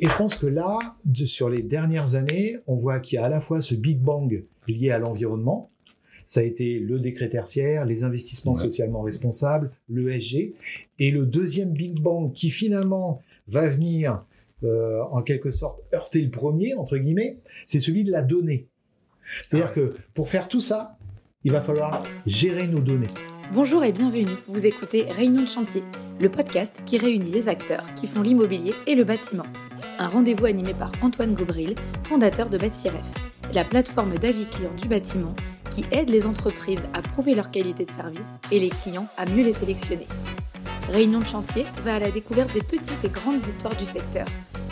Et je pense que là, sur les dernières années, on voit qu'il y a à la fois ce Big Bang lié à l'environnement, ça a été le décret tertiaire, les investissements socialement responsables, l'ESG, et le deuxième Big Bang qui finalement va venir euh, en quelque sorte heurter le premier, entre guillemets, c'est celui de la donnée. C'est-à-dire ah que pour faire tout ça, il va falloir gérer nos données. Bonjour et bienvenue. Vous écoutez Réunion de chantier, le podcast qui réunit les acteurs qui font l'immobilier et le bâtiment. Un rendez-vous animé par Antoine Gobril, fondateur de Bâtiref, la plateforme d'avis clients du bâtiment qui aide les entreprises à prouver leur qualité de service et les clients à mieux les sélectionner. Réunion de chantier va à la découverte des petites et grandes histoires du secteur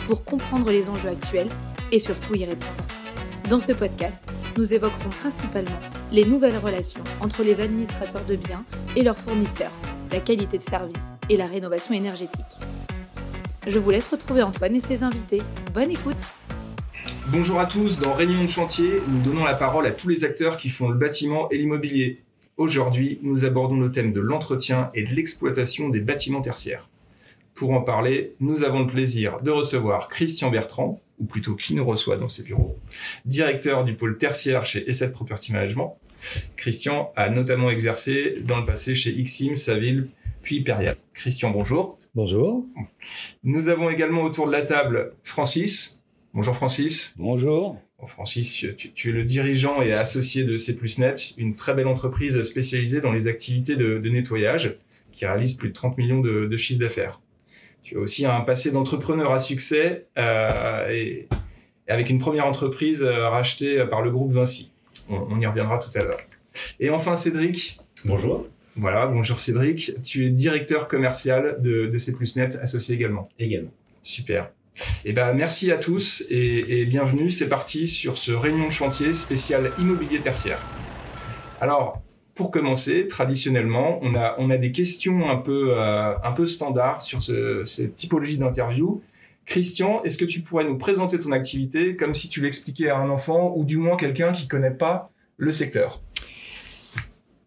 pour comprendre les enjeux actuels et surtout y répondre. Dans ce podcast, nous évoquerons principalement les nouvelles relations entre les administrateurs de biens et leurs fournisseurs, la qualité de service et la rénovation énergétique. Je vous laisse retrouver Antoine et ses invités. Bonne écoute Bonjour à tous, dans Réunion de chantier, nous donnons la parole à tous les acteurs qui font le bâtiment et l'immobilier. Aujourd'hui, nous abordons le thème de l'entretien et de l'exploitation des bâtiments tertiaires. Pour en parler, nous avons le plaisir de recevoir Christian Bertrand, ou plutôt qui nous reçoit dans ses bureaux, directeur du pôle tertiaire chez Asset Property Management. Christian a notamment exercé dans le passé chez Xim, Saville, puis Perial. Christian, bonjour. Bonjour. Nous avons également autour de la table Francis. Bonjour Francis. Bonjour. Francis, tu, es le dirigeant et associé de C Net, une très belle entreprise spécialisée dans les activités de, nettoyage qui réalise plus de 30 millions de, de chiffres d'affaires. Tu as aussi un passé d'entrepreneur à succès euh, et, avec une première entreprise euh, rachetée par le groupe Vinci. On, y reviendra tout à l'heure. Et enfin Cédric. Bonjour. Voilà, bonjour Cédric. Tu es directeur commercial de, de C Net, associé également. Également. Super. Eh ben, merci à tous et, bienvenue. C'est parti sur ce réunion de chantier spécial immobilier tertiaire. Alors, pour commencer, traditionnellement, on a, on a des questions un peu, euh, un peu standards sur cette typologie d'interview. Christian, est-ce que tu pourrais nous présenter ton activité comme si tu l'expliquais à un enfant ou du moins quelqu'un qui connaît pas le secteur?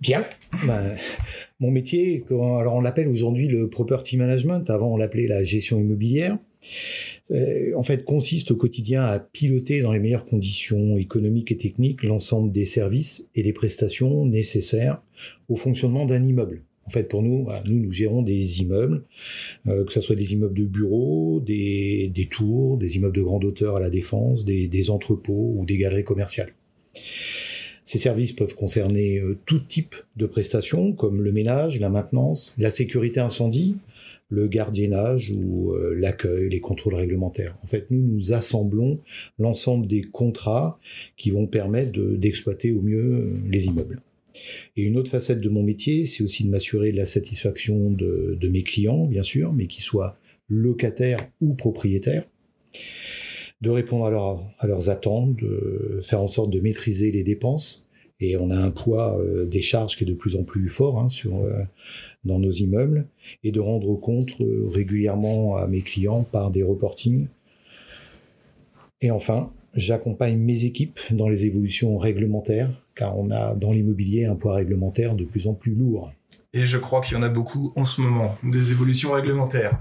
Bien. Bah, mon métier, alors on l'appelle aujourd'hui le property management. Avant, on l'appelait la gestion immobilière. Euh, en fait, consiste au quotidien à piloter dans les meilleures conditions économiques et techniques l'ensemble des services et des prestations nécessaires au fonctionnement d'un immeuble. En fait, pour nous, nous, nous gérons des immeubles, euh, que ce soit des immeubles de bureaux, des, tours, des immeubles de grande hauteur à la défense, des, entrepôts ou des galeries commerciales. Ces services peuvent concerner euh, tout type de prestations, comme le ménage, la maintenance, la sécurité incendie, le gardiennage ou euh, l'accueil, les contrôles réglementaires. En fait, nous, nous assemblons l'ensemble des contrats qui vont permettre d'exploiter au mieux euh, les immeubles. Et une autre facette de mon métier, c'est aussi de m'assurer de la satisfaction de, de, mes clients, bien sûr, mais qu'ils soient locataires ou propriétaires, de répondre à, à leurs attentes, de faire en sorte de maîtriser les dépenses. Et on a un poids euh, des charges qui est de plus en plus fort hein, sur dans nos immeubles et de rendre compte euh, régulièrement à mes clients par des reportings. Et enfin, j'accompagne mes équipes dans les évolutions réglementaires, car on a dans l'immobilier un poids réglementaire de plus en plus lourd. Et je crois qu'il y en a beaucoup en ce moment, des évolutions réglementaires.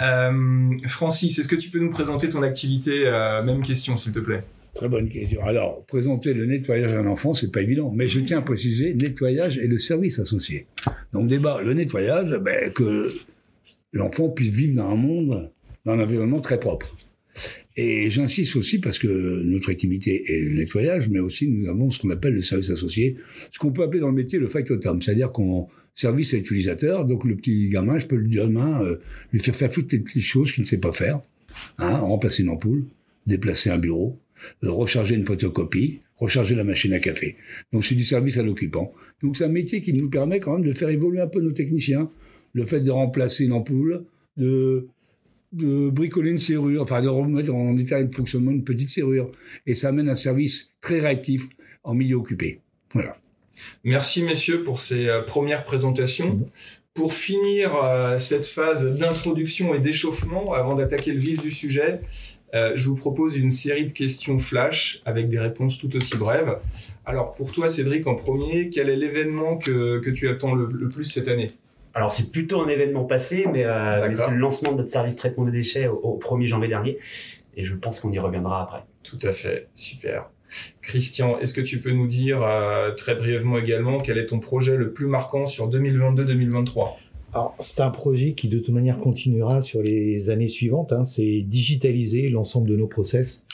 Euh, Francis, est-ce que tu peux nous présenter ton activité euh, Même question, s'il te plaît? Très bonne question. Alors, présenter le nettoyage à un enfant, c'est pas évident. Mais je tiens à préciser, nettoyage et le service associé. Donc, débat, le nettoyage, ben, que l'enfant puisse vivre dans un monde, dans un environnement très propre. Et j'insiste aussi parce que notre activité est le nettoyage, mais aussi nous avons ce qu'on appelle le service associé, ce qu'on peut appeler dans le métier le factotum, c'est-à-dire qu'on service à l'utilisateur, donc le petit gamin, je peux lui demain euh, lui faire faire toutes les choses qu'il ne sait pas faire, hein, remplacer une ampoule, déplacer un bureau, recharger une photocopie, recharger la machine à café. Donc c'est du service à l'occupant. Donc c'est un métier qui nous permet quand même de faire évoluer un peu nos techniciens. Le fait de remplacer une ampoule, de, de bricoler une serrure, enfin de remettre en état de fonctionnement une petite serrure. Et ça amène un service très réactif en milieu occupé. Voilà. Merci messieurs pour ces euh, premières présentations. Mmh. Pour finir euh, cette phase d'introduction et d'échauffement, avant d'attaquer le vif du sujet, euh, je vous propose une série de questions flash avec des réponses tout aussi brèves. Alors pour toi, Cédric, en premier, quel est l'événement que, que tu attends le, plus cette année? Alors c'est plutôt un événement passé, mais, euh, mais c'est le lancement de notre service traitement des déchets au, au 1er janvier dernier. Et je pense qu'on y reviendra après. Tout à fait, super. Christian, est-ce que tu peux nous dire euh, très brièvement également quel est ton projet le plus marquant sur 2022-2023 alors, c'est un projet qui de toute manière continuera sur les années suivantes. Hein. C'est digitaliser l'ensemble de nos process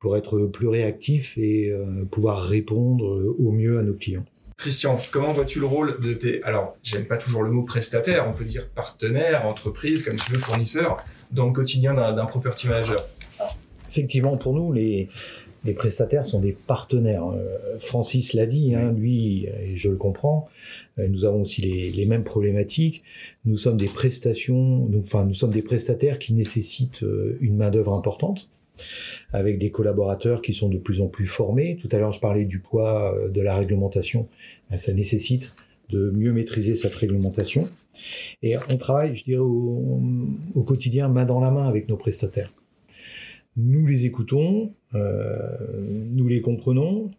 pour être plus réactif et euh, pouvoir répondre au mieux à nos clients. Christian, comment vois-tu le rôle de tes... Alors, j'aime pas toujours le mot prestataire, on peut dire partenaire, entreprise, comme tu veux, fournisseur, dans le quotidien d'un property manager? Effectivement, pour nous, les, les prestataires sont des partenaires. Euh, Francis l'a dit, hein, lui, et je le comprends, euh, nous avons aussi les, les, mêmes problématiques. Nous sommes des prestations, enfin, nous sommes des prestataires qui nécessitent euh, une main-d'œuvre importante, avec des collaborateurs qui sont de plus en plus formés. Tout à l'heure, je parlais du poids de la réglementation. Ben, ça nécessite de mieux maîtriser cette réglementation. Et on travaille, je dirais, au, au quotidien, main dans la main avec nos prestataires nous les écoutons, euh, nous les comprenons,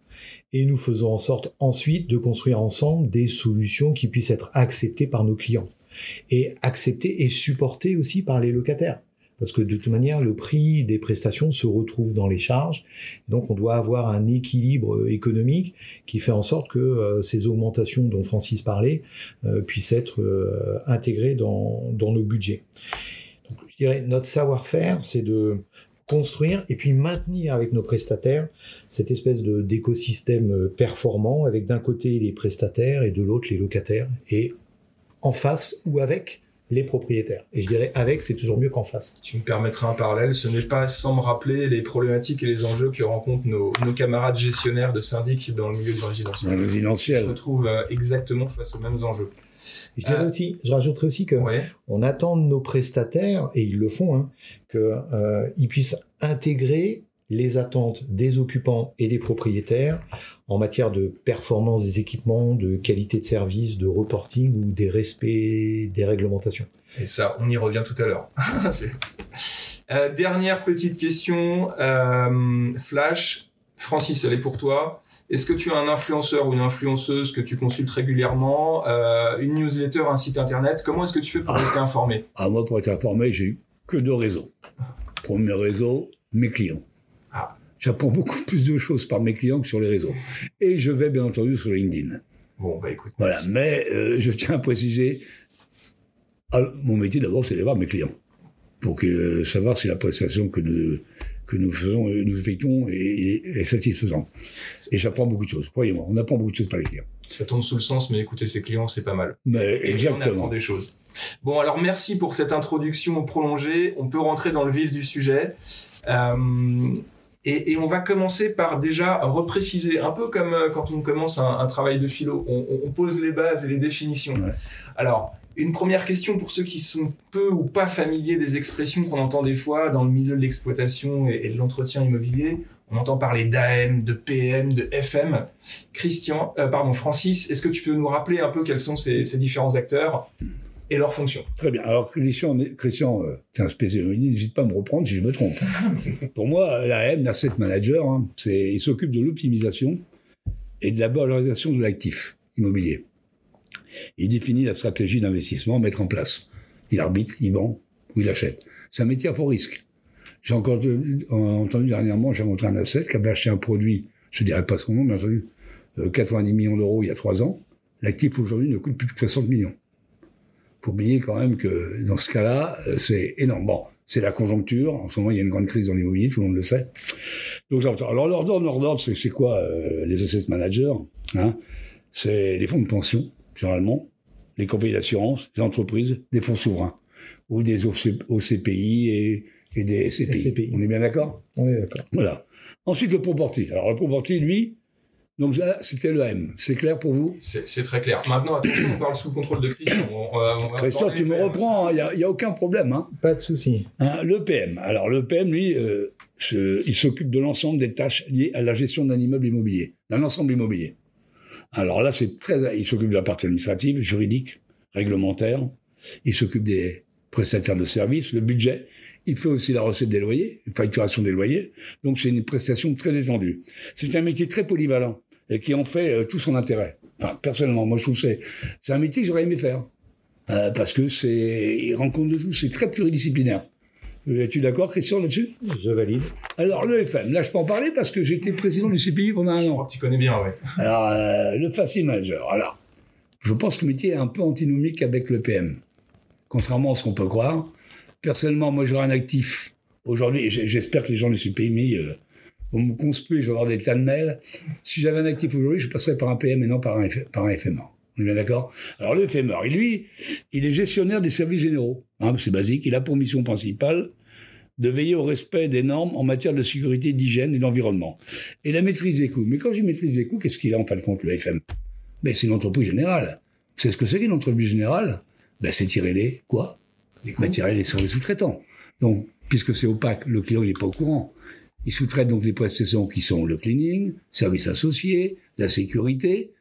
et nous faisons en sorte ensuite de construire ensemble des solutions qui puissent être acceptées par nos clients et acceptées et supportées aussi par les locataires. Parce que de toute manière, le prix des prestations se retrouve dans les charges. Donc, on doit avoir un équilibre économique qui fait en sorte que euh, ces augmentations dont Francis parlait euh, puissent être euh, intégrées dans, nos budgets. Donc, je dirais, notre savoir-faire, c'est de construire et puis maintenir avec nos prestataires cette espèce d'écosystème euh, performant avec d'un côté les prestataires et de l'autre les locataires et en face ou avec les propriétaires. Et je dirais avec, c'est toujours mieux qu'en face. Tu me permettras un parallèle, ce n'est pas sans me rappeler les problématiques et les enjeux que rencontrent nos, nos camarades gestionnaires de syndics dans le milieu du résidentiel. Dans le résidentiel. Ils se retrouvent euh, exactement face aux mêmes enjeux. Je dirais aussi, je rajouterais aussi que Ouais. on attend de nos prestataires, et ils le font, hein, qu'ils euh, ils puissent intégrer les attentes des occupants et des propriétaires en matière de performance des équipements, de qualité de service, de reporting ou des respects des réglementations. Et ça, on y revient tout à l'heure. C'est- Euh, dernière petite question, euh, Flash. Francis, elle est pour toi. Est-ce que tu as un influenceur ou une influenceuse que tu consultes régulièrement, euh, une newsletter, un site internet? Comment est-ce que tu fais pour rester informé? Ah, moi, pour être informé, j'ai eu que deux réseaux. Premier réseau, mes clients. J'apprends beaucoup plus de choses par mes clients que sur les réseaux. Et je vais, bien entendu, sur LinkedIn. Bon, bah écoute. Voilà. Mais euh, je tiens à préciser, ah, mon métier d'abord, c'est d'aller voir mes clients. Pour que, euh, savoir si la prestation que nous, que nous faisons, euh, nous effectuons est, est- satisfaisante. Et j'apprends beaucoup de choses. Croyez-moi, on apprend beaucoup de choses par les clients. Ça tombe sous le sens, mais écouter ses clients, c'est pas mal. Mais Et on apprend exactement. des choses. Bon, alors merci pour cette introduction prolongée. On peut rentrer dans le vif du sujet. Euh, et, et on va commencer par déjà repréciser, un peu comme euh, quand on commence un, un travail de philo, on, on- on pose les bases et les définitions. Ouais. Alors, une première question pour ceux qui sont peu ou pas familiers des expressions qu'on entend des fois dans le milieu de l'exploitation et, et de l'entretien immobilier. On entend parler d'AM, de PM, de FM. Christian, euh, pardon, Francis, est-ce que tu peux nous rappeler un peu quels sont ces, ces différents acteurs? Et leurs fonctions Très bien. Alors, Christian, Christian euh, t'es un spécialiste, n'hésite pas à me reprendre si je me trompe. Pour moi, l'AM, l'asset manager, hein, c'est, il s'occupe de l'optimisation et de la valorisation de l'actif immobilier. Il définit la stratégie d'investissement à mettre en place. Il arbitre, il vend ou il achète. C'est un métier à fort risque. J'ai encore euh, entendu dernièrement, j'ai rencontré un asset qui avait acheté un produit, je ne dirais pas son nom, mais entendu, euh, 90 millions d'euros il y a trois ans. L'actif aujourd'hui ne coûte plus de 60 millions faut oublier quand même que dans ce cas-là, euh, c'est énorme. Bon, c'est la conjoncture. En ce moment, il y a une grande crise dans l'immobilier, tout le monde le sait. Donc, alors leur ordre, leur ordre, c'est quoi euh, les asset managers hein? C'est les fonds de pension, généralement, les compagnies d'assurance, les entreprises, les fonds souverains ou des OC- OCPI et, et des SCPI. SCPI. On est bien d'accord? On est d'accord. Voilà. Ensuite, le property. Alors, le property, lui, donc là, c'était le M. C'est clair pour vous? C'est très clair. Maintenant, attention, on parle sous le contrôle de Christian. On- Christian, tu me PM. reprends, il n'y a, y a aucun problème. Hein. Pas de souci. Hein, le PM. Alors le PM, lui, euh, se- il s'occupe de l'ensemble des tâches liées à la gestion d'un immeuble immobilier, d'un ensemble immobilier. Alors là, c'est très, il s'occupe de la partie administrative, juridique, réglementaire. Il s'occupe des prestataires de services, le budget. Il fait aussi la recette des loyers, la facturation des loyers. Donc c'est une prestation très étendue. C'est un métier très polyvalent et qui en fait euh, tout son intérêt. Enfin, personnellement, moi je trouve que c'est c'est un métier que j'aurais aimé faire. Euh, parce que c'est, il rencontre de tout, c'est très pluridisciplinaire. Es-tu d'accord, Christian, là-dessus? Je valide. Alors, le FM, là, je peux en parler parce que j'étais président du CPI pendant un Je an. crois que tu connais bien, ouais. Alors, euh, le Facility Manager. Alors, je pense que le métier est un peu antinomique avec le PM. Contrairement à ce qu'on peut croire. Personnellement, moi, j'aurais un actif. Aujourd'hui, j'espère que les gens du CPI euh, vont me conspuer, je vais avoir des tas de mails. Si j'avais un actif aujourd'hui, je passerais par un PM et non par un, F- par un FMR. On est bien d'accord? Alors, le et lui, il est gestionnaire des services généraux. Hein, c'est basique. Il a pour mission principale de veiller au respect des normes en matière de sécurité, d'hygiène et d'environnement. Et la maîtrise des coûts. Mais quand je dis maîtrise des coûts, qu'est-ce qu'il a en fin de compte, le FM ben, C'est une entreprise générale. C'est ce que c'est qu'une entreprise générale? Ben, C'est tirer les quoi? Ben, Tirer les sur les sous-traitants. Donc, puisque c'est opaque, le client il n'est pas au courant. Il sous-traite donc les prestations qui sont le cleaning, services associés, la sécurité.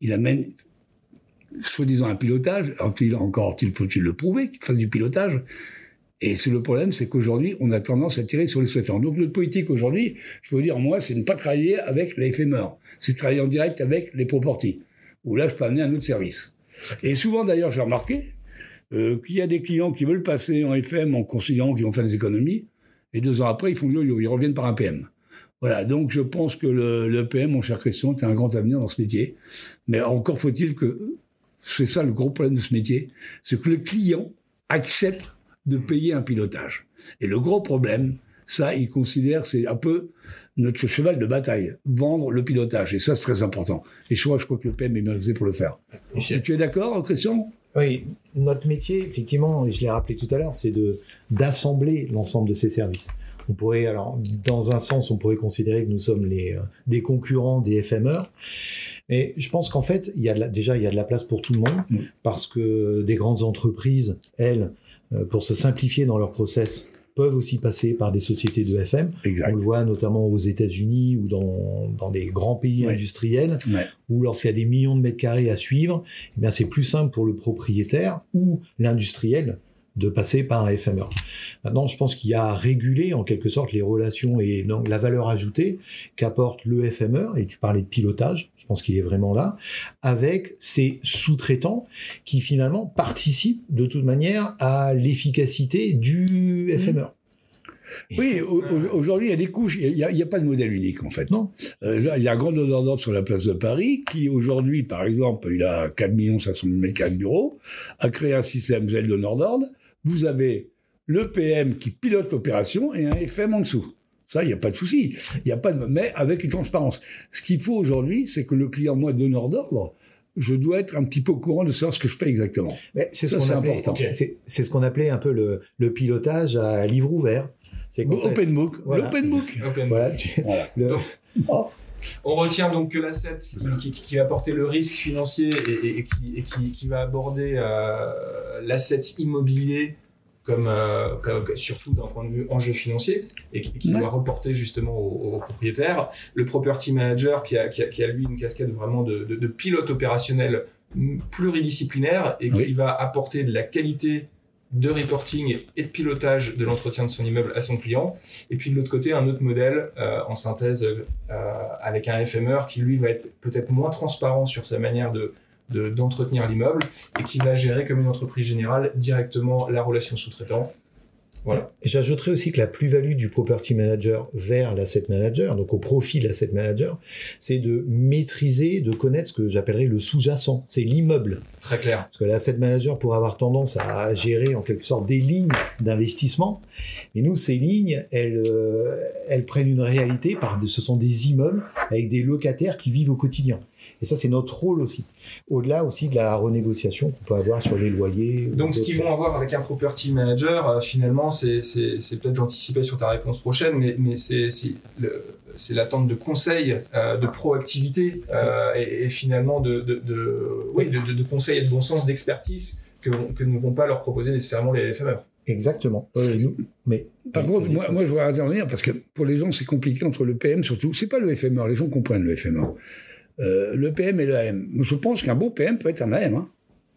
Il amène, soi-disant, un pilotage. Encore il faut-il le prouver qu'il fasse du pilotage. Et c'est le problème, c'est qu'aujourd'hui, on a tendance à tirer sur les sous-traitants. Donc, notre politique aujourd'hui, je peux dire, moi, c'est ne pas travailler avec les. C'est travailler en direct avec les properties. Où là, je peux amener un autre service. Et souvent, d'ailleurs, j'ai remarqué euh, qu'il y a des clients qui veulent passer en FM en considérant qu'ils vont faire des économies. Et deux ans après, ils font le yo-yo, ils reviennent par un PM. Voilà, donc je pense que le, le PM, mon cher Christian, as un grand avenir dans ce métier. Mais encore faut-il que, c'est ça le gros problème de ce métier, c'est que le client accepte de payer un pilotage. Et le gros problème, ça, il considère, c'est un peu notre cheval de bataille, vendre le pilotage. Et ça, c'est très important. Et je crois, je crois que le PM est bien fait pour le faire. Et tu es d'accord, Christian? Oui, notre métier, effectivement, et je l'ai rappelé tout à l'heure, c'est de d'assembler l'ensemble de ces services. On pourrait, alors, dans un sens, on pourrait considérer que nous sommes les euh, des concurrents des FMR. Mais je pense qu'en fait, il y a de la- déjà il y a de la place pour tout le monde parce que des grandes entreprises, elles, euh, pour se simplifier dans leur process, peuvent aussi passer par des sociétés de FM. Exact. On le voit notamment aux États-Unis ou dans, dans des grands pays Ouais. industriels Ouais. où lorsqu'il y a des millions de mètres carrés à suivre, eh bien c'est plus simple pour le propriétaire ou l'industriel de passer par un FMR. Maintenant, je pense qu'il y a à réguler en quelque sorte les relations et donc la valeur ajoutée qu'apporte le FMR, et tu parlais de pilotage, je pense qu'il est vraiment là, avec ses sous-traitants qui finalement participent de toute manière à l'efficacité du FMR. Oui, au- au- aujourd'hui, il y a des couches. Il n'y a, pas de modèle unique, en fait. Non. Euh, il y a un grand donneur d'ordre sur la place de Paris qui, aujourd'hui, par exemple, il a 4 500 000 mètres carrés de bureau, a créé un système Z donneur d'ordre. Vous avez le PM qui pilote l'opération et un FM en dessous. Ça, il n'y a pas de souci. Il n'y a pas de, mais avec une transparence. Ce qu'il faut aujourd'hui, c'est que le client, moi, donneur d'ordre, je dois être un petit peu au courant de savoir ce que je paye exactement. Mais c'est ce qu'on appelait, important. c'est, ce qu'on appelait un peu le, le pilotage à livre ouvert. C'est qu'en fait- Open book. voilà. L'open book. Open. voilà, tu- Voilà. le- Donc, On retient donc que l'asset qui, qui, qui va porter le risque financier et, et- et qui, et qui, qui va aborder euh, l'asset immobilier comme, euh, comme- surtout d'un point de vue enjeu financier et qui, qui Ouais. doit reporter justement au, au propriétaire. Le property manager qui a, qui a, qui a, lui une casquette vraiment de, de, de pilote opérationnel pluridisciplinaire et qui Oui. va apporter de la qualité de reporting et de pilotage de l'entretien de son immeuble à son client. Et puis de l'autre côté, un autre modèle euh, en synthèse euh, avec un FMR qui lui va être peut-être moins transparent sur sa manière de de- d'entretenir l'immeuble et qui va gérer comme une entreprise générale directement la relation sous-traitant. Voilà. J'ajouterais aussi que la plus-value du property manager vers l'asset manager, donc au profit de l'asset manager, c'est de maîtriser, de connaître ce que j'appellerais le sous-jacent, c'est l'immeuble. Très clair. Parce que l'asset manager pourrait avoir tendance à gérer en quelque sorte des lignes d'investissement. Et nous, ces lignes, elles, euh, elles prennent une réalité par ce sont des immeubles avec des locataires qui vivent au quotidien. Et ça, c'est notre rôle aussi. Au-delà aussi de la renégociation qu'on peut avoir sur les loyers. Donc, ce qu'ils vont avoir avec un property manager, euh, finalement, c'est peut-être j'anticipais sur ta réponse prochaine, mais, mais c'est c'est le- c'est l'attente de conseils, euh, de proactivité euh, et, et finalement de, de, de, oui, de, de- de conseils et de bon sens, d'expertise que, que ne vont pas leur proposer nécessairement les FMR. Exactement. Euh, nous- mais Par contre, moi, moi, je voudrais intervenir parce que pour les gens, c'est compliqué entre le PM surtout. C'est pas le FMR, les gens comprennent le FMR. Euh, le PM et l'AM. Je pense qu'un bon PM peut être un AM. Hein.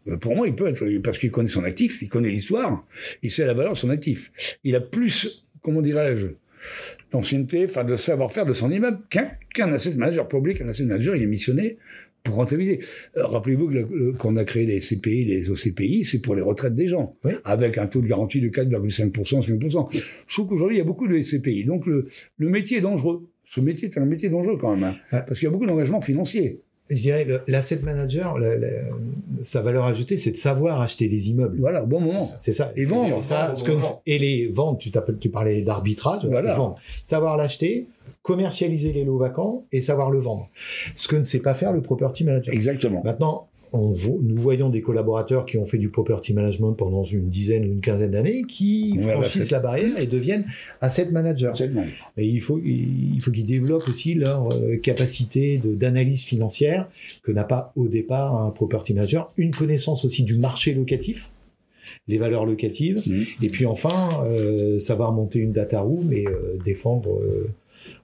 Euh, Pour moi, il peut être, parce qu'il connaît son actif, il connaît l'histoire, il sait la valeur de son actif. Il a plus, comment dirais-je, d'ancienneté, enfin de savoir-faire de son immeuble qu'un qu'un asset manager public. Un asset manager, il est missionné pour rentabiliser. Euh, Rappelez-vous qu'on a créé les CPI, les OCPI, c'est pour les retraites des gens, Oui. avec un taux de garantie de 4,5%, 5%. Je trouve qu'aujourd'hui, il y a beaucoup de SCPI. Donc, le, le métier est dangereux. Ce métier est un métier dangereux quand même, hein, Ouais. parce qu'il y a beaucoup d'engagements financiers. Je dirais, l'asset manager, sa valeur ajoutée, c'est de savoir acheter des immeubles. Voilà, au bon moment. C'est ça. Et vendre. Et, ça, Vendre, ce que- vendre. et les ventes, tu parlais d'arbitrage, Voilà. vendre. Savoir l'acheter, commercialiser les lots vacants et savoir le vendre. Ce que ne sait pas faire le property manager. Exactement. Maintenant, on nous voyons des collaborateurs qui ont fait du property management pendant une dizaine ou une quinzaine d'années qui Ouais, franchissent la barrière et deviennent asset managers. Et il faut, il faut qu'ils développent aussi leur euh, capacité d'analyse financière que n'a pas au départ un property manager. Une connaissance aussi du marché locatif, les valeurs locatives. Mhm. Et puis enfin, euh, savoir monter une data room et euh, défendre euh,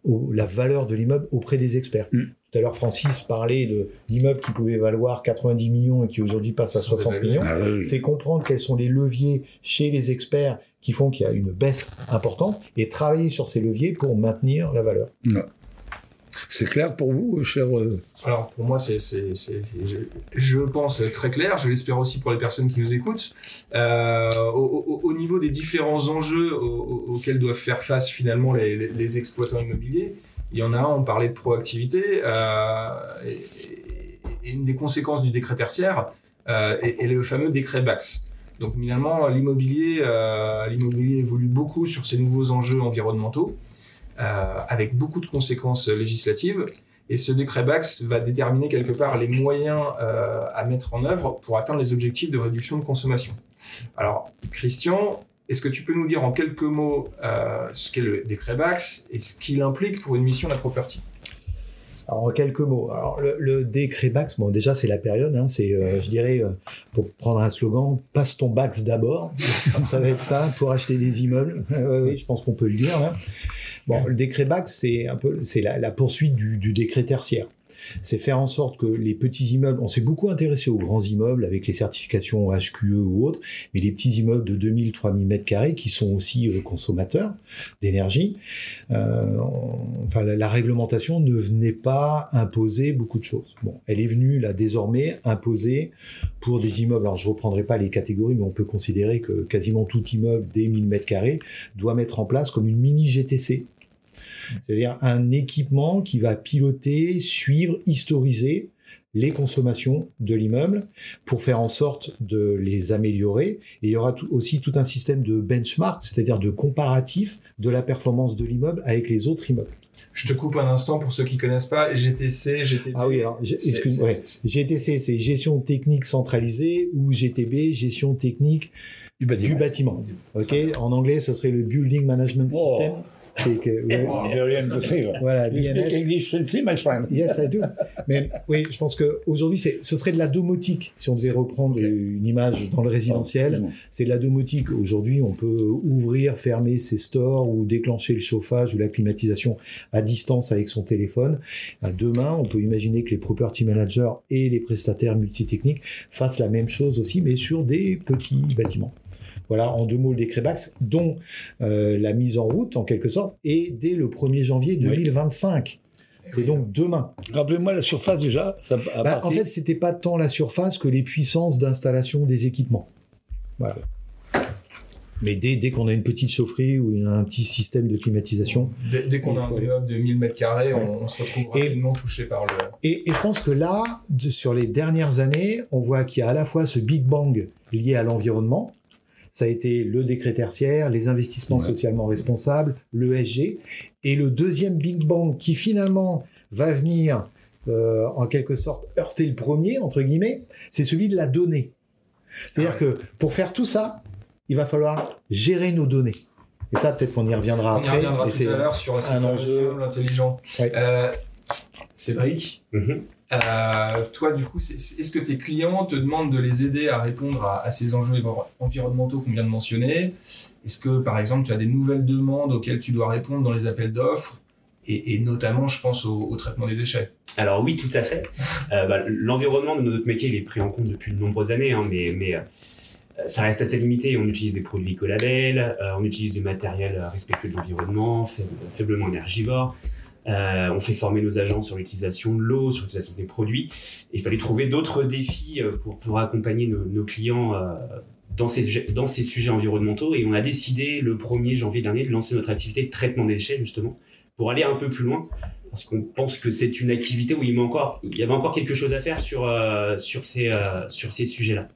au- la valeur de l'immeuble auprès des experts. Mhm. Tout à l'heure, Francis parlait de- d'immeubles qui pouvaient valoir 90 millions et qui aujourd'hui passent à Sur des 60 valeurs. millions. Ah, oui. C'est comprendre quels sont les leviers chez les experts qui font qu'il y a une baisse importante et travailler sur ces leviers pour maintenir la valeur. C'est clair pour vous, cher euh, Alors pour moi, c'est, c'est, c'est- je, pense très clair. Je l'espère aussi pour les personnes qui nous écoutent. Euh, au, au- au niveau des différents enjeux au- au- auxquels doivent faire face finalement les, les- exploitants immobiliers, il y en a un. On parlait de proactivité. euh, et, une des conséquences du décret tertiaire euh, est, le fameux décret Bax. Donc finalement, l'immobilier, euh, l'immobilier évolue beaucoup sur ces nouveaux enjeux environnementaux, avec beaucoup de conséquences législatives. Et ce décret Bax va déterminer quelque part les moyens euh, à mettre en œuvre pour atteindre les objectifs de réduction de consommation. Alors, Christian, est-ce que tu peux nous dire en quelques mots euh, ce qu'est le décret Bax et ce qu'il implique pour une mission de la property Alors, en quelques mots. Alors, le, décret Bax, bon, déjà, c'est la période. hein, c'est, euh, je dirais, euh, pour prendre un slogan, passe ton Bax d'abord. ça va être ça pour acheter des immeubles. Euh, oui, je pense qu'on peut le dire. hein. Bon, le décret Bax, c'est un peu, c'est la, poursuite du, décret tertiaire. C'est faire en sorte que les petits immeubles, on s'est beaucoup intéressé aux grands immeubles avec les certifications HQE ou autres, mais les petits immeubles de 2000, 3000 mètres carrés qui sont aussi euh, consommateurs d'énergie, euh, enfin, la, réglementation ne venait pas imposer beaucoup de choses. Bon, elle est venue là désormais imposer pour des immeubles. Alors je reprendrai pas les catégories, mais on peut considérer que quasiment tout immeuble des 1000 mètres carrés doit mettre en place comme une mini GTC. C'est-à-dire un équipement qui va piloter, suivre, historiser les consommations de l'immeuble pour faire en sorte de les améliorer. Et il y aura tout- aussi tout un système de benchmark, c'est-à-dire de comparatif de la performance de l'immeuble avec les autres immeubles. Je te coupe un instant pour ceux qui connaissent pas. GTC, GTB. Ah oui, alors, excuse- ouais. GTC, c'est gestion technique centralisée ou GTB, gestion technique du bâtiment. du bâtiment. Ok, en anglais, ce serait le Building Management Oh. System. Voilà, You speak. English my friend. Yes, I do. Mais oui, je pense que aujourd'hui, c'est, ce serait de la domotique si on devait reprendre une image dans le résidentiel. C'est de la domotique. Aujourd'hui, on peut ouvrir, fermer ses stores ou déclencher le chauffage ou la climatisation à distance avec son téléphone. Demain, on peut imaginer que les property managers et les prestataires multitechniques fassent la même chose aussi, mais sur des petits bâtiments. Voilà, en deux mots, le décret Bax, dont euh, la mise en route, en quelque sorte, est dès le 1er janvier 2025. C'est donc demain. Rappelez-moi la surface déjà. Ça, à Bah, en fait, c'était pas tant la surface que les puissances d'installation des équipements. Voilà. Mais dès, dès qu'on a une petite chaufferie ou un petit système de climatisation. Dès, dès qu'on a un immeuble de 1000 mètres carrés, on, on se retrouve Et- rapidement touché par le. Et, et je pense que là, de- sur les dernières années, on voit qu'il y a à la fois ce Big Bang lié à l'environnement. Ça a été le décret tertiaire, les investissements Ouais. socialement responsables, l'ESG. Et le deuxième Big Bang qui finalement va venir euh, en quelque sorte heurter le premier, entre guillemets, c'est celui de la donnée. C'est-à-dire que pour faire tout ça, il va falloir gérer nos données. Et ça, peut-être qu'on y reviendra On y après. reviendra et tout c'est- à l'heure sur un enjeu. Ouais. Euh, Cédric, Mhm. Euh, toi, du coup, est-ce que tes clients te demandent de les aider à répondre à, à ces enjeux enviro- environnementaux qu'on vient de mentionner? Est-ce que, par exemple, tu as des nouvelles demandes auxquelles tu dois répondre dans les appels d'offres? Et, et notamment, je pense au, au traitement des déchets. Alors oui, tout à fait. Euh, bah, L'environnement de notre métier, il est pris en compte depuis de nombreuses années, hein, mais, mais euh, ça reste assez limité. On utilise des produits écolabels, on utilise du matériel respectueux de l'environnement, faible- faiblement énergivore. Euh, on fait former nos agents sur l'utilisation de l'eau, sur l'utilisation des produits. il fallait trouver d'autres défis euh, pour, pour accompagner nos, nos clients euh, dans, ces, dans ces sujets environnementaux. Et on a décidé le 1er janvier dernier de lancer notre activité de traitement des déchets, justement, pour aller un peu plus loin. Parce qu'on pense que c'est une activité où il, met encore, il y avait encore quelque chose à faire sur, euh, sur ces, euh, sur ces sujets-là.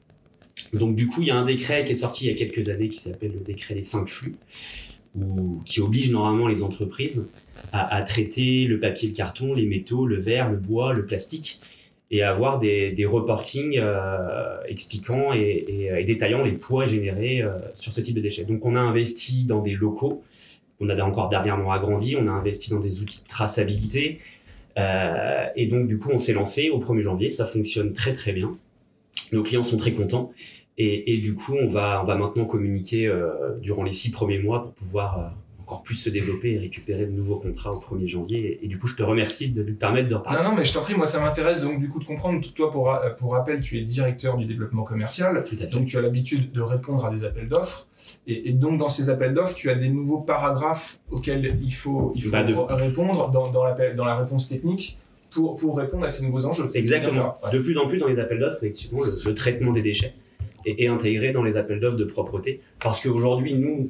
Donc du coup, il y a un décret qui est sorti il y a quelques années qui s'appelle le décret des cinq flux, où, qui oblige normalement les entreprises à, à, traiter le papier, le carton, les métaux, le verre, le bois, le plastique, et avoir des, des reportings euh, expliquant et, et, et, détaillant les poids générés euh, sur ce type de déchets. Donc on a investi dans des locaux, on a encore dernièrement agrandi, on a investi dans des outils de traçabilité, euh, et donc du coup on s'est lancé au 1er janvier, ça fonctionne très très bien. Nos clients sont très contents. Et, et, du coup, on va, on va maintenant communiquer euh, durant les six premiers mois pour pouvoir euh, encore plus se développer et récupérer de nouveaux contrats au 1er janvier. Et, et du coup, je te remercie de nous permettre de reparler. Non, non, mais je t'en prie, moi ça m'intéresse donc du coup de comprendre. Toi, pour, pour rappel, tu es directeur du développement commercial. Tout à fait. Donc tu as l'habitude de répondre à des appels d'offres. Et, et, donc dans ces appels d'offres, tu as des nouveaux paragraphes auxquels il faut, il faut bah, de... répondre dans, dans, dans la réponse technique. Pour, pour, répondre à ces nouveaux enjeux. Exactement. Ouais. De plus en plus dans les appels d'offres, effectivement, le, le, traitement des déchets est, est intégré dans les appels d'offres de propreté. Parce qu'aujourd'hui, nous,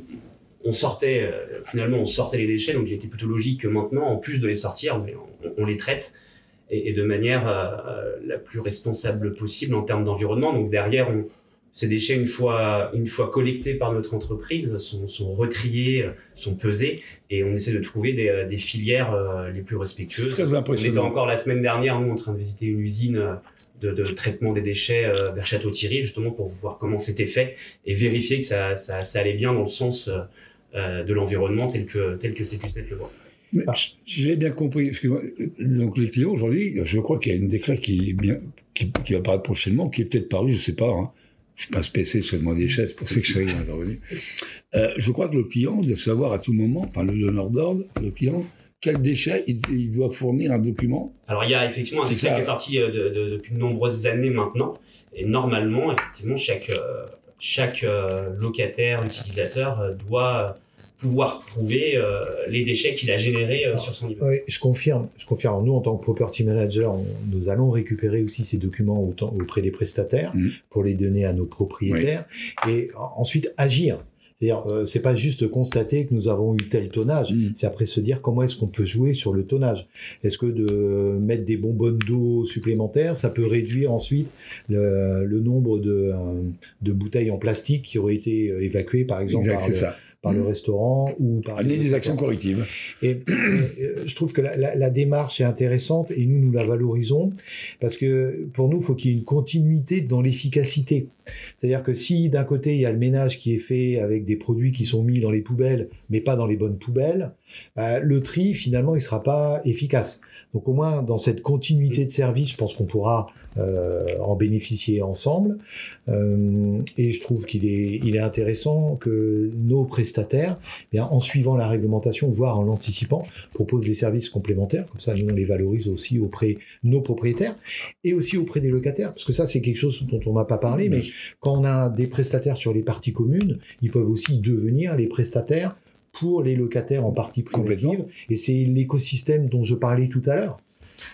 on sortait, euh, finalement, on sortait les déchets, donc il était plutôt logique que maintenant, en plus de les sortir, on, on les traite et, et, de manière euh, la plus responsable possible en termes d'environnement. Donc derrière, on, ces déchets, une fois, une fois collectés par notre entreprise, sont, sont retriés, sont pesés, et on essaie de trouver des, des filières euh, les plus respectueuses. Très impressionnant. On était encore la semaine dernière, nous, en train de visiter une usine de, de traitement des déchets euh, vers Château-Thierry, justement pour voir comment c'était fait et vérifier que ça, ça, ça, allait bien dans le sens euh, de l'environnement tel que tel que CQSNet le voit. Mais j'ai bien compris. Parce que, donc les clients aujourd'hui, je crois qu'il y a une décret qui est bien, qui, qui va apparaître prochainement, qui est peut-être paru, je sais pas. Hein. Je suis pas spécialisé sur le des déchets, c'est pour ça que je suis intervenu. Euh, je crois que le client doit savoir à tout moment, enfin le donneur d'ordre, le client, quel déchet il, il, doit fournir un document Alors il y a effectivement un décret ça. qui est sorti de, de, depuis de nombreuses années maintenant, et normalement, effectivement, chaque euh, chaque euh, locataire, utilisateur doit pouvoir prouver euh, les déchets qu'il a générés euh, sur son niveau. Oui, je confirme. Je confirme. Nous, en tant que property manager, on, nous allons récupérer aussi ces documents auprès des prestataires mmh. pour les donner à nos propriétaires oui. et ensuite agir. C'est-à-dire, euh, c'est pas juste constater que nous avons eu tel tonnage, mmh. c'est après se dire comment est-ce qu'on peut jouer sur le tonnage. Est-ce que de mettre des bonbonnes d'eau supplémentaires, ça peut réduire ensuite le, le nombre de, de, bouteilles en plastique qui auraient été évacuées, par exemple, exact, par, le, ça par le restaurant ou par Amener des actions correctives. Et, et, je trouve que la, la, la, démarche est intéressante et nous nous la valorisons parce que pour nous, il faut qu'il y ait une continuité dans l'efficacité. C'est-à-dire que si d'un côté il y a le ménage qui est fait avec des produits qui sont mis dans les poubelles, mais pas dans les bonnes poubelles, bah, le tri finalement il sera pas efficace. Donc au moins dans cette continuité de service, je pense qu'on pourra euh, en bénéficier ensemble. Euh, et je trouve qu'il est, il est intéressant que nos prestataires, eh bien, en suivant la réglementation, voire en l'anticipant, proposent des services complémentaires. Comme ça, nous, on les valorise aussi auprès de nos propriétaires et aussi auprès des locataires. Parce que ça, c'est quelque chose dont on n'a pas parlé, mais quand on a des prestataires sur les parties communes, ils peuvent aussi devenir les prestataires pour les locataires en partie privative. Et c'est l'écosystème dont je parlais tout à l'heure.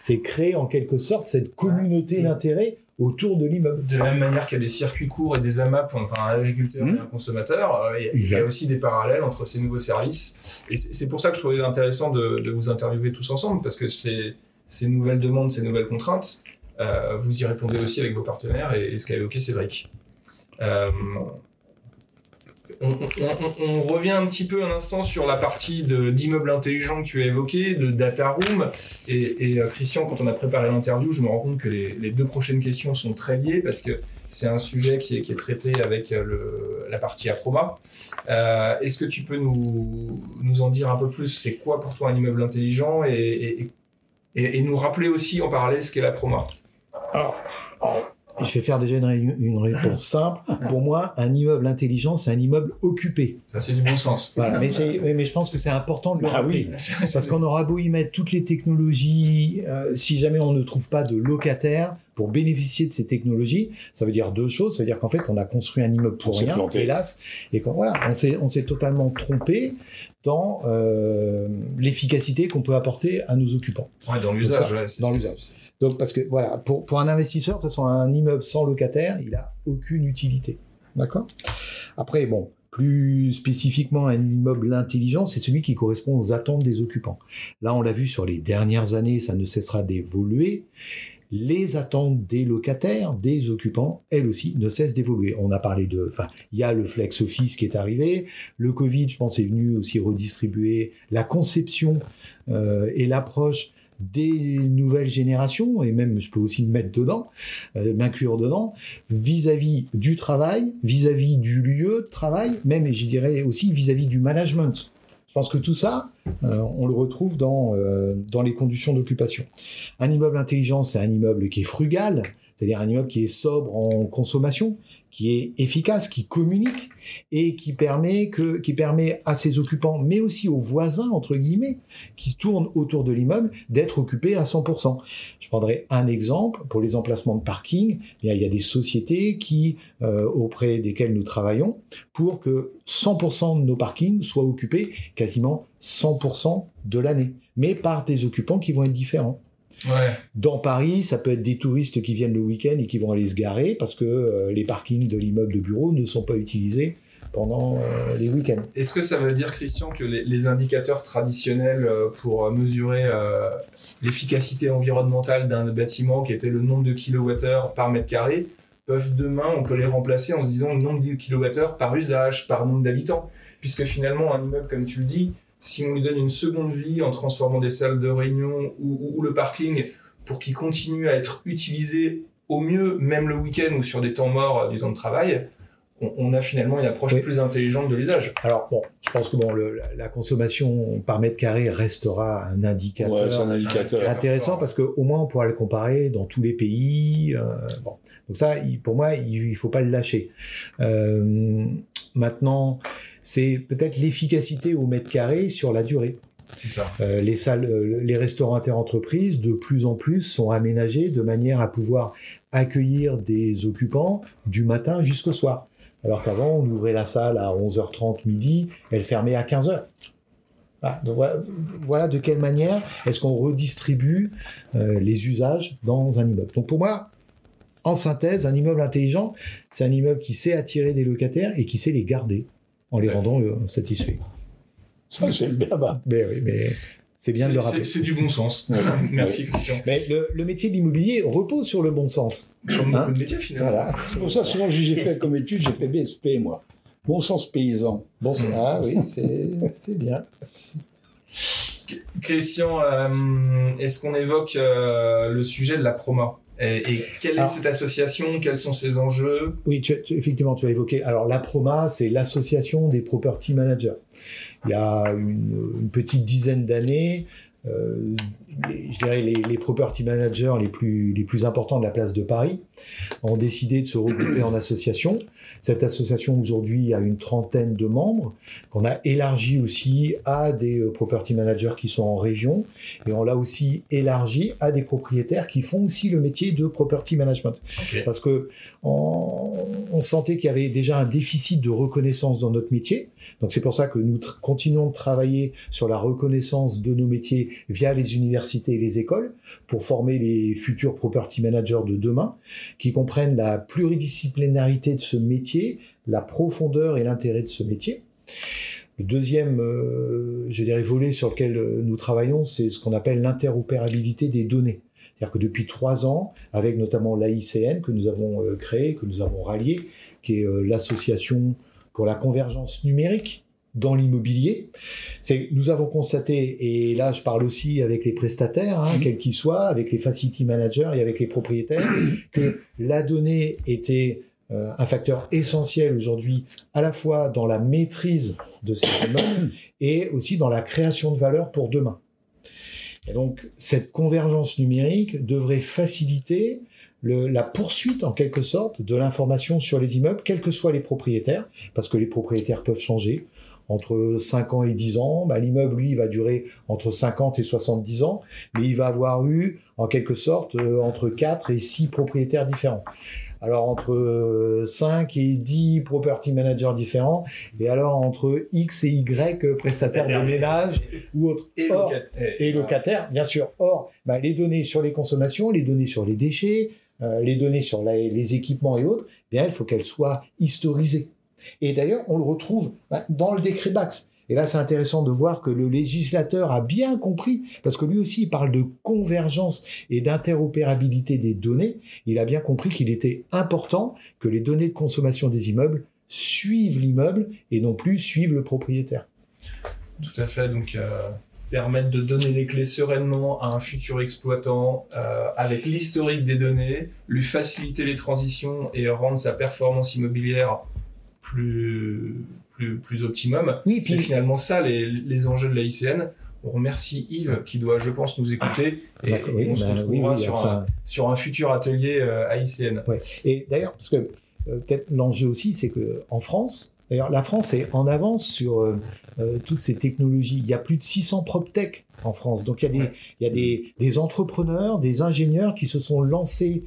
C'est créer en quelque sorte cette communauté d'intérêt autour de l'immeuble. De la même manière qu'il y a des circuits courts et des AMAP entre un agriculteur mmh. et un consommateur, euh, il y a aussi des parallèles entre ces nouveaux services. Et c'est pour ça que je trouvais intéressant de, de, vous interviewer tous ensemble, parce que ces, ces nouvelles demandes, ces nouvelles contraintes, euh, vous y répondez aussi avec vos partenaires, et, et ce qu'a évoqué Cédric. Euh, on, revient un petit peu un instant sur la partie d'immeubles intelligents que tu as évoqué, de data room. Et, euh, Christian, quand on a préparé l'interview, je me rends compte que les, deux prochaines questions sont très liées parce que c'est un sujet qui est, traité avec euh, la partie Aproma. Euh, Est-ce que tu peux nous, en dire un peu plus? C'est quoi pour toi un immeuble intelligent? Et, nous rappeler aussi en parallèle ce qu'est l'Aproma? Alors, je vais faire déjà une, une, réponse simple. Pour moi, un immeuble intelligent, c'est un immeuble occupé. Ça, c'est du bon sens. Voilà. Mais, mais, je pense que c'est important de le ah, rappeler. oui. Parce qu'on aura beau y mettre toutes les technologies, euh, si jamais on ne trouve pas de locataire pour bénéficier de ces technologies, ça veut dire deux choses. Ça veut dire qu'en fait, on a construit un immeuble pour rien, hélas, et qu'on voilà, on s'est on s'est totalement trompé dans euh, l'efficacité qu'on peut apporter à nos occupants. Ouais, dans l'usage, ouais, dans l'usage. Donc parce que voilà, pour, pour un investisseur, de toute façon, un immeuble sans locataire, il a aucune utilité. D'accord? Après, bon, plus spécifiquement, un immeuble intelligent, c'est celui qui correspond aux attentes des occupants. Là, on l'a vu sur les dernières années, ça ne cessera d'évoluer. Les attentes des locataires, des occupants, elles aussi, ne cessent d'évoluer. On a parlé de, enfin, il y a le flex office qui est arrivé. Le Covid, je pense, est venu aussi redistribuer la conception euh, et l'approche des nouvelles générations, et même je peux aussi me mettre dedans, euh, m'inclure dedans, vis-à-vis du travail, vis-à-vis du lieu de travail, même, et je dirais aussi vis-à-vis du management. Je pense que tout ça, euh, on le retrouve dans, euh, dans les conditions d'occupation. Un immeuble intelligent, c'est un immeuble qui est frugal, c'est-à-dire un immeuble qui est sobre en consommation, qui est efficace, qui communique et qui permet que, à ses occupants, mais aussi aux voisins entre guillemets, qui tournent autour de l'immeuble, d'être occupés à 100%. Je prendrai un exemple pour les emplacements de parking. Il y a, des sociétés euh, auprès desquelles nous travaillons, pour que 100% de nos parkings soient occupés quasiment 100% de l'année, mais par des occupants qui vont être différents. Ouais. Dans Paris, ça peut être des touristes qui viennent le week-end et qui vont aller se garer parce que euh, les parkings de l'immeuble de bureau ne sont pas utilisés pendant euh, les week-ends. Est-ce que ça veut dire, Christian, que les, les indicateurs traditionnels euh, pour mesurer euh, l'efficacité environnementale d'un bâtiment, qui était le nombre de kilowattheures par mètre carré, peuvent demain, on peut les remplacer en se disant le nombre de kilowattheures par usage, par nombre d'habitants? Puisque finalement, un immeuble, comme tu le dis, si on lui donne une seconde vie en transformant des salles de réunion ou, ou- ou le parking pour qu'il continue à être utilisé au mieux, même le week-end ou sur des temps morts euh, du temps de travail, on, on a finalement une approche Oui. plus intelligente de l'usage. Alors bon, je pense que bon, le- la, consommation par mètre carré restera un indicateur Ouais, c'est un indicateur. intéressant parce que au moins on pourra le comparer dans tous les pays. euh, bon, donc ça, pour moi, il, il faut pas le lâcher. Euh, maintenant, c'est peut-être l'efficacité au mètre carré sur la durée. C'est ça. Euh, les salles, euh, les restaurants interentreprises, de plus en plus, sont aménagés de manière à pouvoir accueillir des occupants du matin jusqu'au soir. Alors qu'avant, on ouvrait la salle à 11h30 midi, elle fermait à 15h. Ah, donc voilà, voilà de quelle manière est-ce qu'on redistribue euh, les usages dans un immeuble. Donc pour moi, en synthèse, un immeuble intelligent, c'est un immeuble qui sait attirer des locataires et qui sait les garder en les rendant euh, satisfaits. Ça, c'est le béaba. Mais oui, mais c'est bien de le rappeler. C'est du bon sens. Merci Christian. Mais le, le métier de l'immobilier repose sur le bon sens. Comme Hein beaucoup de métiers finalement. Voilà. C'est pour ça, souvent, j'ai fait comme étude, j'ai fait BSP, moi. Bon sens paysan. Bon sens. Ah oui, c'est c'est bien. Christian, euh, est-ce qu'on évoque euh, le sujet de la promo? Et, et quelle est cette association? Quels sont ses enjeux? Oui, tu- tu- effectivement, tu as évoqué. Alors, la PROMA, c'est l'association des property managers. Il y a une, une petite dizaine d'années, euh, les- je dirais les, les property managers les plus, les plus importants de la place de Paris ont décidé de se regrouper en association. Cette association aujourd'hui a une trentaine de membres qu'on a élargi aussi à des euh, property managers qui sont en région et on l'a aussi élargi à des propriétaires qui font aussi le métier de property management. Parce que on, on sentait qu'il y avait déjà un déficit de reconnaissance dans notre métier. Donc c'est pour ça que nous continuons de travailler sur la reconnaissance de nos métiers via les universités et les écoles pour former les futurs property managers de demain qui comprennent la pluridisciplinarité de ce métier, la profondeur et l'intérêt de ce métier. Le deuxième, euh, je dirais, volet sur lequel euh, nous travaillons, c'est ce qu'on appelle l'interopérabilité des données. C'est-à-dire que depuis trois ans, avec notamment l'AICN que nous avons euh, créé, que nous avons rallié, qui est l'association pour la convergence numérique dans l'immobilier, c'est nous avons constaté, et là je parle aussi avec les prestataires, hein, quels qu'ils soient, avec les facility managers et avec les propriétaires, que la donnée était euh, un facteur essentiel aujourd'hui à la fois dans la maîtrise de ces immeubles et aussi dans la création de valeur pour demain. Et donc, cette convergence numérique devrait faciliter le- la poursuite, en quelque sorte, de l'information sur les immeubles, quels que soient les propriétaires, parce que les propriétaires peuvent changer. Entre 5 ans et 10 ans, bah, l'immeuble, lui, va durer entre 50 et 70 ans, mais il va avoir eu, en quelque sorte, euh, entre 4 et 6 propriétaires différents. Alors entre 5 et 10 property managers différents, et alors entre X et Y prestataires de ménage ou autres. Et, Or, locataire. et locataires, bien sûr. Or, bah, les données sur les consommations, les données sur les déchets, euh, les données sur la- les équipements et autres, eh bien, il faut qu'elles soient historisées. Et d'ailleurs, on le retrouve bah, dans le décret Bax. Et là, c'est intéressant de voir que le législateur a bien compris, parce que lui aussi, il parle de convergence et d'interopérabilité des données. Il a bien compris qu'il était important que les données de consommation des immeubles suivent l'immeuble et non plus suivent le propriétaire. Tout à fait, donc euh, permettre de donner les clés sereinement à un futur exploitant euh, avec l'historique des données, lui faciliter les transitions et rendre sa performance immobilière plus, plus, plus optimum. Oui, C'est finalement ça les, les enjeux de la ICN. On remercie Yves qui doit, je pense, nous écouter et, oui, et on se bah, retrouvera oui, oui, sur, ça- un, sur un futur atelier euh, à ICN. Ouais. Et d'ailleurs, parce que euh, peut-être l'enjeu aussi, c'est que en France, d'ailleurs, la France est en avance sur euh, euh, toutes ces technologies. Il y a plus de 600 PropTech en France. Donc il y a des, il y a des, des entrepreneurs, des ingénieurs qui se sont lancés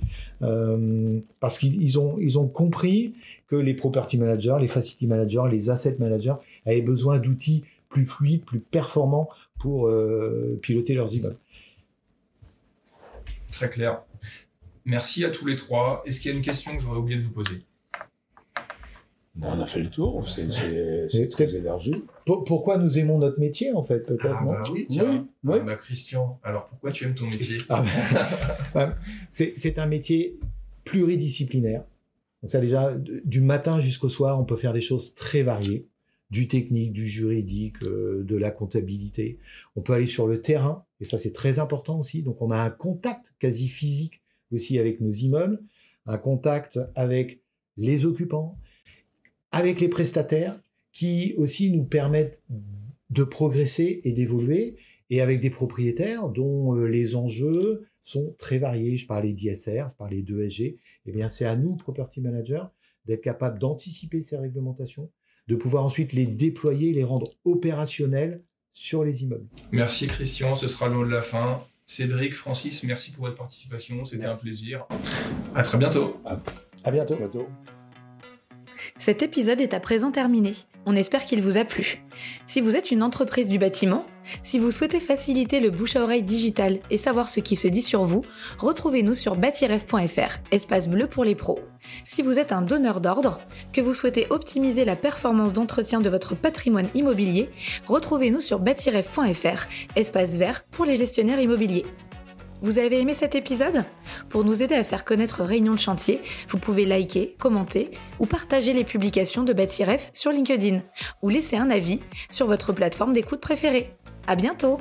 parce qu'ils ils ont, ils ont compris que les property managers, les facility managers, les asset managers avaient besoin d'outils plus fluides, plus performants pour euh, piloter leurs immeubles. Très clair. Merci à tous les trois. Est-ce qu'il y a une question que j'aurais oublié de vous poser? Bon, on a fait le tour, c'est très élargi. Pour- pourquoi nous aimons notre métier, en fait, peut-être Ah bah oui, tiens. Oui, oui. Ah bah, Christian, alors pourquoi tu aimes ton métier? Ah c'est c'est un métier pluridisciplinaire. Donc ça déjà, du matin jusqu'au soir, on peut faire des choses très variées, du technique, du juridique, euh, de la comptabilité. On peut aller sur le terrain, et ça c'est très important aussi. Donc on a un contact quasi physique aussi avec nos immeubles, un contact avec les occupants, avec les prestataires, qui aussi nous permettent de progresser et d'évoluer et avec des propriétaires dont euh, les enjeux sont très variés. Je parlais d'ISR, je parlais d'ESG. Eh bien, c'est à nous, property managers, d'être capables d'anticiper ces réglementations, de pouvoir ensuite les déployer, les rendre opérationnels sur les immeubles. Merci Christian, ce sera le mot de la fin. Cédric, Francis, merci pour votre participation, c'était un plaisir. À très bientôt. À bientôt. Bientôt. Cet épisode est à présent terminé. On espère qu'il vous a plu. Si vous êtes une entreprise du bâtiment, si vous souhaitez faciliter le bouche à oreille digital et savoir ce qui se dit sur vous, retrouvez-nous sur bâtiref.fr, espace bleu pour les pros. Si vous êtes un donneur d'ordre, que vous souhaitez optimiser la performance d'entretien de votre patrimoine immobilier, retrouvez-nous sur bâtiref.fr, espace vert pour les gestionnaires immobiliers. Vous avez aimé cet épisode? Pour nous aider à faire connaître Réunion de chantier, vous pouvez liker, commenter ou partager les publications de Bâtiref sur LinkedIn ou laisser un avis sur votre plateforme d'écoute préférée. À bientôt